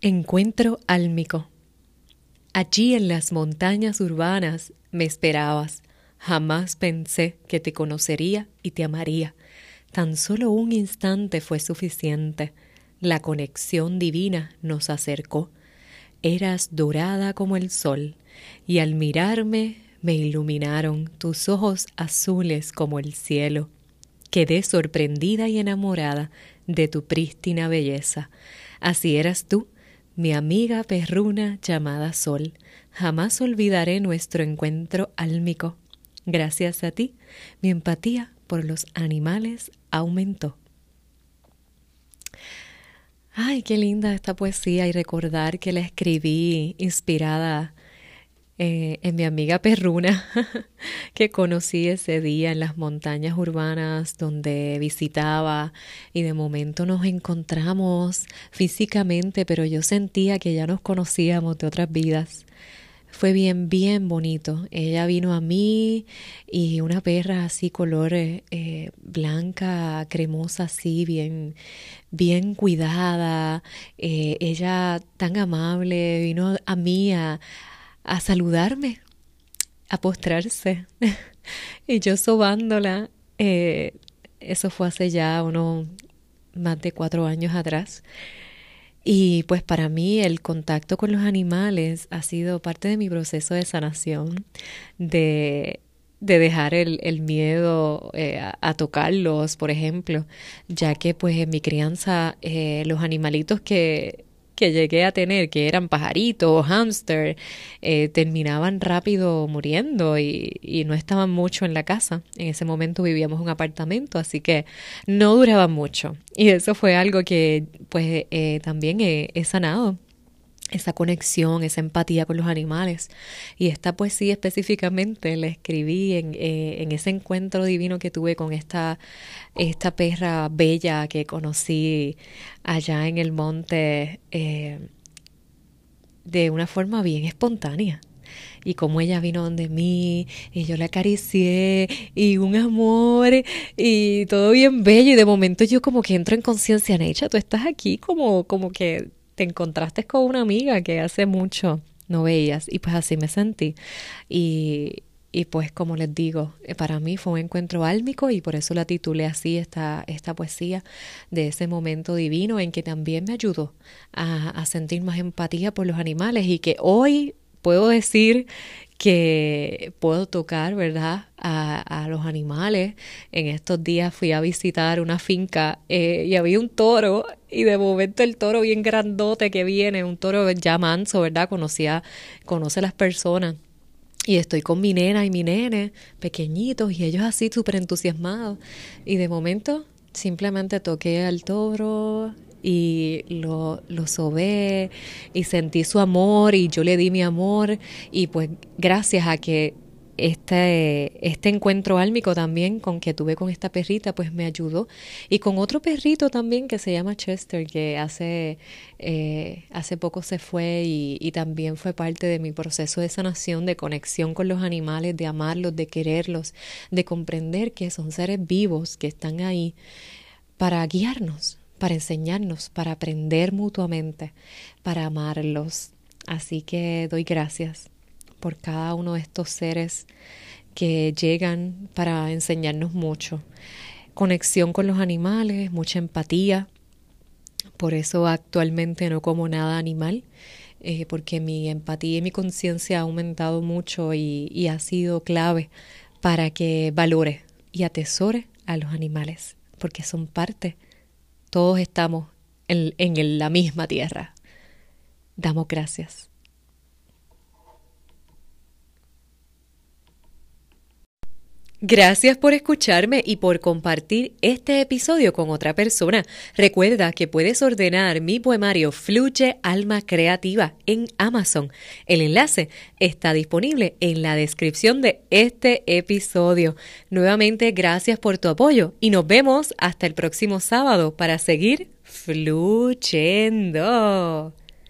Encuentro álmico. Allí en las montañas urbanas me esperabas. Jamás pensé que te conocería y te amaría. Tan solo un instante fue suficiente. La conexión divina nos acercó. Eras dorada como el sol, y al mirarme me iluminaron tus ojos azules como el cielo. Quedé sorprendida y enamorada de tu prístina belleza. Así eras tú, mi amiga perruna llamada Sol. Jamás olvidaré nuestro encuentro álmico. Gracias a ti, mi empatía por los animales aumentó. Ay, qué linda esta poesía y recordar que la escribí inspirada eh, en mi amiga Perruna, que conocí ese día en las montañas urbanas donde visitaba y de momento nos encontramos físicamente, pero yo sentía que ya nos conocíamos de otras vidas. Fue bien, bien bonito. Ella vino a mí y una perra así color eh, blanca, cremosa, así, bien, bien cuidada. Eh, ella tan amable, vino a mí a, a saludarme, a postrarse. y yo sobándola, eh, eso fue hace ya unos más de cuatro años atrás. Y pues para mí el contacto con los animales ha sido parte de mi proceso de sanación, de, de dejar el, el miedo eh, a, tocarlos, por ejemplo, ya que pues en mi crianza eh, los animalitos que que llegué a tener, que eran pajaritos o hámster, eh, terminaban rápido muriendo y, no estaban mucho en la casa. En ese momento vivíamos un apartamento, así que no duraban mucho. Y eso fue algo que pues eh, también he sanado esa conexión, esa empatía con los animales. Y esta poesía específicamente la escribí en, eh, en, ese encuentro divino que tuve con esta, esta perra bella que conocí allá en el monte eh, de una forma bien espontánea. Y como ella vino donde mí, y yo la acaricié, y un amor, y todo bien bello, y de momento yo como que entro en conciencia, Necha, tú estás aquí como, como que te encontraste con una amiga que hace mucho no veías y pues así me sentí. Y, y pues como les digo, eh, para mí fue un encuentro álmico y por eso la titulé así esta, esta poesía de ese momento divino en que también me ayudó a, a sentir más empatía por los animales y que hoy puedo decir que puedo tocar, ¿verdad? A, los animales. En estos días fui a visitar una finca eh, y había un toro y de momento el toro bien grandote que viene, un toro ya manso, ¿verdad? Conocía, conoce las personas. Y estoy con mi nena y mi nene, pequeñitos, y ellos así súper entusiasmados. Y de momento simplemente toqué al toro, y lo, lo sobé y sentí su amor y yo le di mi amor y pues gracias a que este, este encuentro álmico también con que tuve con esta perrita, pues me ayudó. Y con otro perrito también que se llama Chester, que hace, eh, hace poco se fue y, y también fue parte de mi proceso de sanación, de conexión con los animales, de amarlos, de quererlos, de comprender que son seres vivos que están ahí para guiarnos, para enseñarnos, para aprender mutuamente, para amarlos. Así que doy gracias por cada uno de estos seres que llegan para enseñarnos mucho. Conexión con los animales, mucha empatía. Por eso actualmente no como nada animal, eh, porque mi empatía y mi conciencia ha aumentado mucho y, ha sido clave para que valore y atesore a los animales, porque son parte todos estamos en, en la misma tierra. Damos gracias. Gracias por escucharme y por compartir este episodio con otra persona. Recuerda que puedes ordenar mi poemario Fluye Alma Creativa en Amazon. El enlace está disponible en la descripción de este episodio. Nuevamente, gracias por tu apoyo y nos vemos hasta el próximo sábado para seguir fluyendo.